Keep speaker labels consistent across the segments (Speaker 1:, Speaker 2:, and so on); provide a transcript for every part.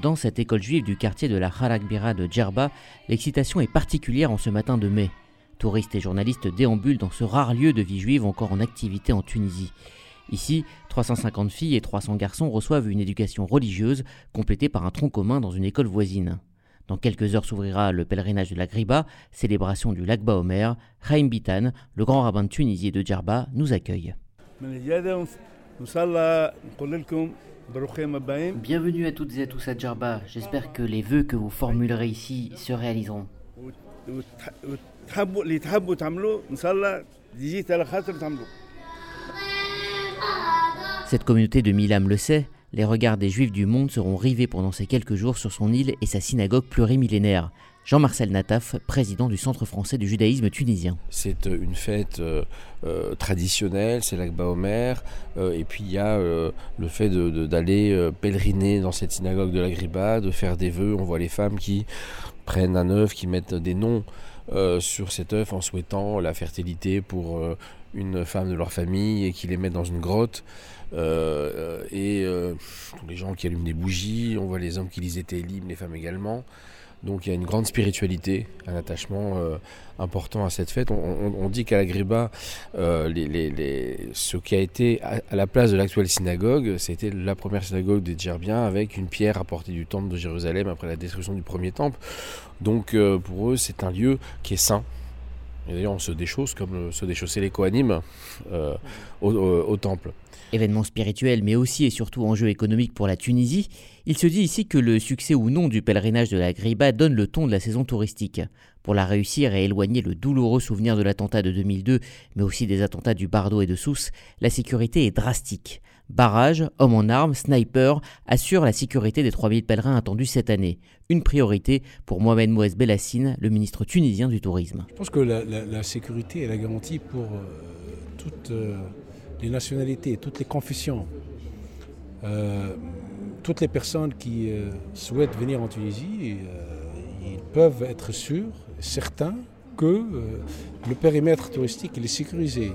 Speaker 1: Dans cette école juive du quartier de la Harakbira de Djerba, l'excitation est particulière en ce matin de mai. Touristes et journalistes déambulent dans ce rare lieu de vie juive encore en activité en Tunisie. Ici, 350 filles et 300 garçons reçoivent une éducation religieuse complétée par un tronc commun dans une école voisine. Dans quelques heures s'ouvrira le pèlerinage de la Griba, célébration du lac Baomer. Chaim Bitan, le grand rabbin de Tunisie et de Djerba, nous accueille. Bienvenue à toutes et à tous à Djerba. J'espère que les vœux que vous formulerez ici se réaliseront. Cette communauté de Milam le sait, les regards des juifs du monde seront rivés pendant ces quelques jours sur son île et sa synagogue plurimillénaire. Jean-Marcel Nataf, président du Centre français du judaïsme tunisien.
Speaker 2: C'est euh, une fête euh, euh, traditionnelle, c'est l'Akba Omer, et puis il y a le fait d'aller pèleriner dans cette synagogue de la Griba, de faire des vœux. On voit les femmes qui prennent un œuf, qui mettent des noms sur cet œuf en souhaitant la fertilité pour une femme de leur famille et qui les mettent dans une grotte. et les gens qui allument des bougies, on voit les hommes qui lisent des télims, les femmes également. Donc il y a une grande spiritualité, un attachement euh, important à cette fête. On, dit qu'à la Griba, euh, ce qui a été à, la place de l'actuelle synagogue, c'était la première synagogue des Djerbiens avec une pierre apportée du temple de Jérusalem après la destruction du premier temple. Donc euh, pour eux, c'est un lieu qui est saint. Et d'ailleurs, on se déchausse comme se déchausser les Kohanim au temple.
Speaker 1: Événement spirituel, mais aussi et surtout enjeu économique pour la Tunisie, il se dit ici que le succès ou non du pèlerinage de la Griba donne le ton de la saison touristique. Pour la réussir et éloigner le douloureux souvenir de l'attentat de 2002, mais aussi des attentats du Bardo et de Sousse, la sécurité est drastique. Barrages, hommes en armes, snipers assurent la sécurité des 3000 pèlerins attendus cette année. Une priorité pour Mohamed Mouez Belassine, le ministre tunisien du Tourisme.
Speaker 3: Je pense que la, sécurité est la garantie pour euh, toute. Euh, les nationalités, toutes les confessions, euh, toutes les personnes qui souhaitent venir en Tunisie, ils peuvent être sûrs, certains, que le périmètre touristique est sécurisé.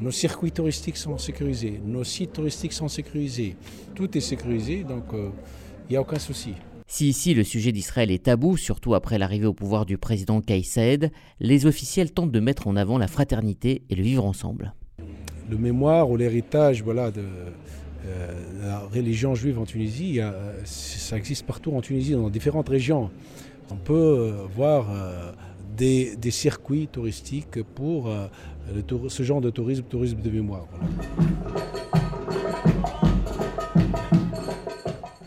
Speaker 3: Nos circuits touristiques sont sécurisés, nos sites touristiques sont sécurisés. Tout est sécurisé, donc il n'y a aucun souci.
Speaker 1: Si ici le sujet d'Israël est tabou, surtout après l'arrivée au pouvoir du président Kais Saed, les officiels tentent de mettre en avant la fraternité et le vivre ensemble
Speaker 3: le mémoire ou l'héritage voilà, de euh, la religion juive en Tunisie, ça existe partout en Tunisie, dans différentes régions. On peut euh, voir euh, des, circuits touristiques pour ce genre de tourisme, tourisme de mémoire.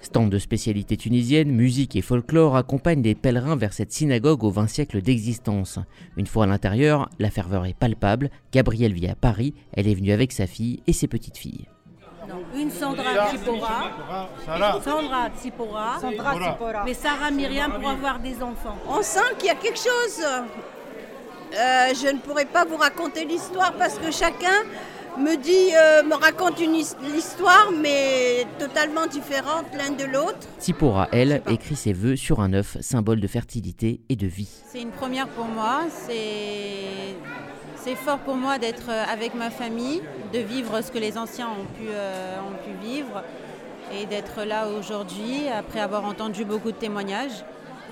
Speaker 1: Stand de spécialité tunisienne, musique et folklore accompagnent les pèlerins vers cette synagogue aux 20 siècles d'existence. Une fois à l'intérieur, la ferveur est palpable. Gabrielle vit à Paris, elle est venue avec sa fille et ses petites filles.
Speaker 4: Une Sandra Tsipora, Sandra Tsipora, mais Sarah Myriam pour avoir des enfants.
Speaker 5: On sent qu'il y a quelque chose. Euh, je ne pourrais pas vous raconter l'histoire parce que chacun me dit, euh, me raconte une histoire, mais totalement différente l'un de l'autre.
Speaker 1: Tsipora, elle, écrit ses vœux sur un œuf, symbole de fertilité et de vie.
Speaker 6: C'est une première pour moi. C'est c'est fort pour moi d'être euh, avec ma famille, de vivre ce que les anciens ont pu, euh, ont pu vivre et d'être là aujourd'hui après avoir entendu beaucoup de témoignages.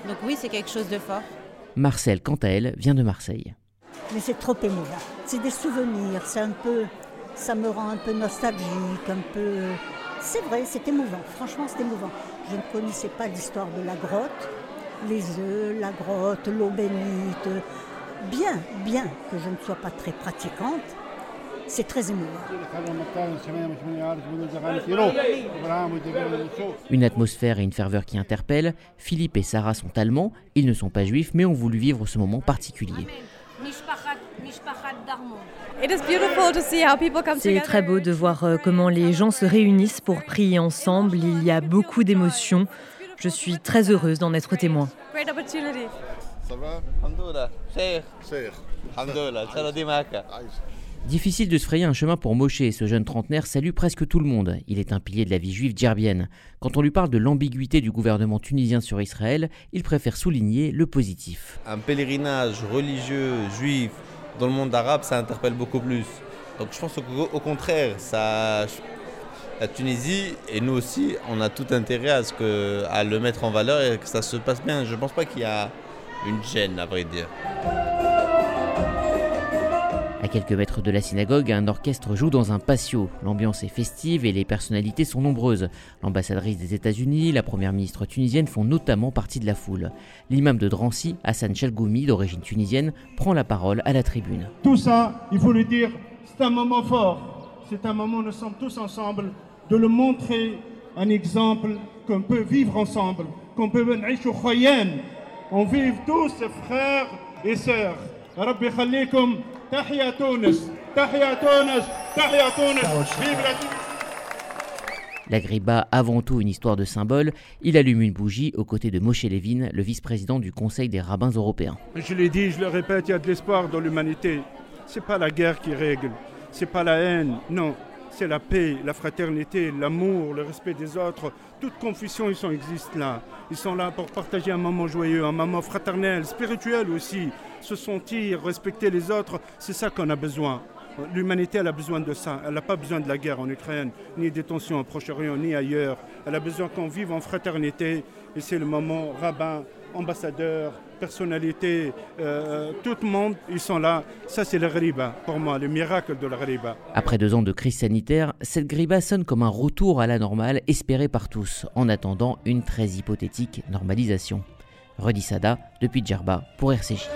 Speaker 6: Donc oui, c'est quelque chose de fort.
Speaker 1: Marcel, quant à elle, vient de Marseille.
Speaker 7: Mais c'est trop émouvant. C'est des souvenirs, c'est un peu ça me rend un peu nostalgique, un peu... C'est vrai, c'est émouvant, franchement c'est émouvant. Je ne connaissais pas l'histoire de la grotte, les œufs, la grotte, l'eau bénite. Bien, bien que je ne sois pas très pratiquante, c'est très émouvant.
Speaker 1: Une atmosphère et une ferveur qui interpellent. Philippe et Sarah sont allemands, ils ne sont pas juifs, mais ont voulu vivre ce moment particulier.
Speaker 8: C'est très beau de voir euh, comment les gens se réunissent pour prier ensemble. Il y a beaucoup d'émotions. Je suis très heureuse d'en être témoin.
Speaker 1: Difficile de se frayer un chemin pour Moshe, ce jeune trentenaire salue presque tout le monde. Il est un pilier de la vie juive djerbienne. Quand on lui parle de l'ambiguïté du gouvernement tunisien sur Israël, il préfère souligner le positif.
Speaker 9: Un pèlerinage religieux juif dans le monde arabe, ça interpelle beaucoup plus. Donc je pense qu'au contraire, ça, la Tunisie et nous aussi, on a tout intérêt à, ce que, à le mettre en valeur et que ça se passe bien. Je ne pense pas qu'il y a une gêne, à vrai dire.
Speaker 1: À quelques mètres de la synagogue, un orchestre joue dans un patio. L'ambiance est festive et les personnalités sont nombreuses. L'ambassadrice des États-Unis, la première ministre tunisienne font notamment partie de la foule. L'imam de Drancy, Hassan Chalgoumi, d'origine tunisienne, prend la parole à la tribune.
Speaker 10: Tout ça, il faut le dire, c'est un moment fort. C'est un moment où nous sommes tous ensemble de le montrer un exemple qu'on peut vivre ensemble, qu'on peut venir on vive tous frères et sœurs.
Speaker 1: La Griba, avant tout une histoire de symbole, il allume une bougie aux côtés de Moshe Levin, le vice-président du Conseil des rabbins européens.
Speaker 10: Je l'ai dit, je le répète, il y a de l'espoir dans l'humanité. C'est pas la guerre qui règle, c'est pas la haine, non, c'est la paix, la fraternité, l'amour, le respect des autres. Toute confusion, ils existent là. Ils sont là pour partager un moment joyeux, un moment fraternel, spirituel aussi. Se sentir, respecter les autres, c'est ça qu'on a besoin. L'humanité, a besoin de ça. Elle n'a pas besoin de la guerre en Ukraine, ni des tensions au Proche-Orient, ni ailleurs. Elle a besoin qu'on vive en fraternité. Et c'est le moment rabbin, ambassadeur, personnalité, euh, tout le monde, ils sont là. Ça, c'est le Griba, pour moi, le miracle de la Griba.
Speaker 1: Après deux ans de crise sanitaire, cette Griba sonne comme un retour à la normale espéré par tous, en attendant une très hypothétique normalisation. Redi Sada, depuis Djerba, pour RCJ.